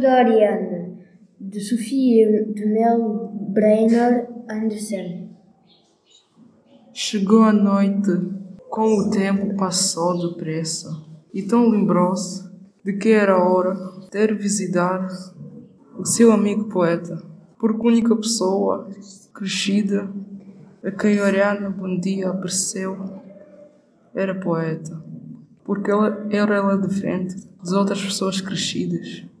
Doriana, de Sofia de Mel Brainer Anderson Chegou a noite, com o tempo passou depressa, e tão lembrou-se de que era hora de ter visitar o seu amigo poeta, porque única pessoa crescida a quem Oriana bom dia apareceu era poeta, porque ela era ela diferente das outras pessoas crescidas.